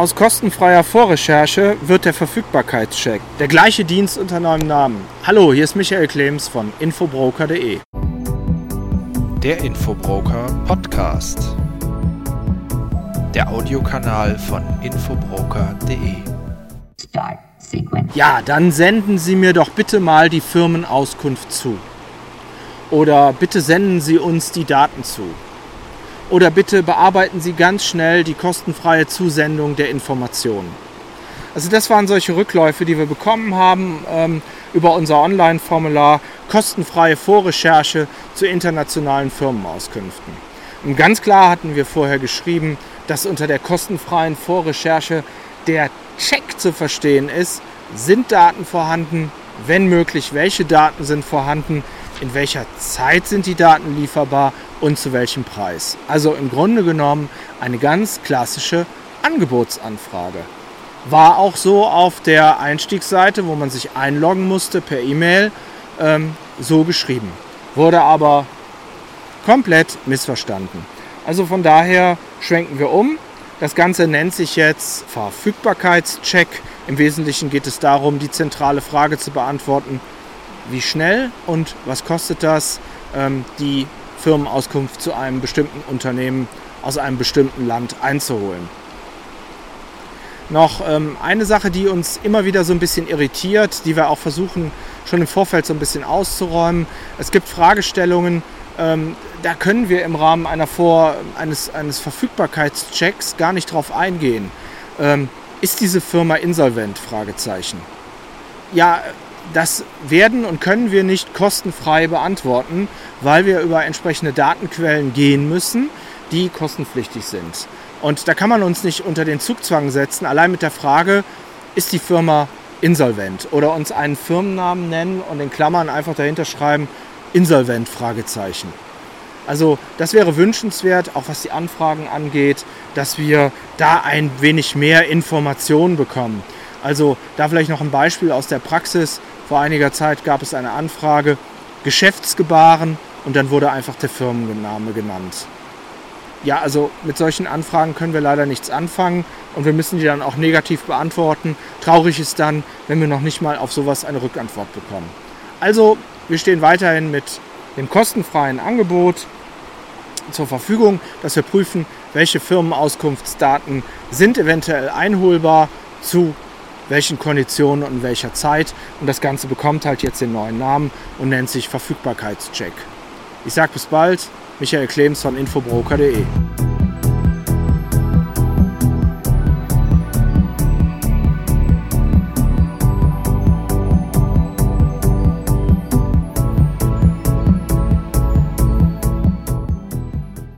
Aus kostenfreier Vorrecherche wird der Verfügbarkeitscheck. Der gleiche Dienst unter neuem Namen. Hallo, hier ist Michael Klems von infobroker.de. Der Infobroker Podcast. Der Audiokanal von infobroker.de. Ja, dann senden Sie mir doch bitte mal die Firmenauskunft zu. Oder bitte senden Sie uns die Daten zu. Oder bitte bearbeiten Sie ganz schnell die kostenfreie Zusendung der Informationen. Also das waren solche Rückläufe, die wir bekommen haben ähm, über unser Online-Formular kostenfreie Vorrecherche zu internationalen Firmenauskünften. Und ganz klar hatten wir vorher geschrieben, dass unter der kostenfreien Vorrecherche der Check zu verstehen ist, sind Daten vorhanden, wenn möglich, welche Daten sind vorhanden, in welcher Zeit sind die Daten lieferbar und zu welchem Preis. Also im Grunde genommen eine ganz klassische Angebotsanfrage. War auch so auf der Einstiegsseite, wo man sich einloggen musste per E-Mail, ähm, so geschrieben. Wurde aber komplett missverstanden. Also von daher schwenken wir um. Das Ganze nennt sich jetzt Verfügbarkeitscheck. Im Wesentlichen geht es darum, die zentrale Frage zu beantworten, wie schnell und was kostet das, ähm, die Firmenauskunft zu einem bestimmten Unternehmen aus einem bestimmten Land einzuholen. Noch ähm, eine Sache, die uns immer wieder so ein bisschen irritiert, die wir auch versuchen schon im Vorfeld so ein bisschen auszuräumen. Es gibt Fragestellungen, ähm, da können wir im Rahmen einer Vor eines, eines Verfügbarkeitschecks gar nicht drauf eingehen. Ist diese Firma insolvent? Fragezeichen. Ja, das werden und können wir nicht kostenfrei beantworten, weil wir über entsprechende Datenquellen gehen müssen, die kostenpflichtig sind. Und da kann man uns nicht unter den Zugzwang setzen, allein mit der Frage, ist die Firma insolvent oder uns einen Firmennamen nennen und in Klammern einfach dahinter schreiben, insolvent Fragezeichen. Also das wäre wünschenswert, auch was die Anfragen angeht, dass wir da ein wenig mehr Informationen bekommen. Also da vielleicht noch ein Beispiel aus der Praxis. Vor einiger Zeit gab es eine Anfrage, Geschäftsgebaren und dann wurde einfach der Firmenname genannt. Ja, also mit solchen Anfragen können wir leider nichts anfangen und wir müssen die dann auch negativ beantworten. Traurig ist dann, wenn wir noch nicht mal auf sowas eine Rückantwort bekommen. Also, wir stehen weiterhin mit dem kostenfreien Angebot zur Verfügung, dass wir prüfen, welche Firmenauskunftsdaten sind eventuell einholbar zu welchen Konditionen und in welcher Zeit. Und das Ganze bekommt halt jetzt den neuen Namen und nennt sich Verfügbarkeitscheck. Ich sage bis bald, Michael Clemens von infobroker.de.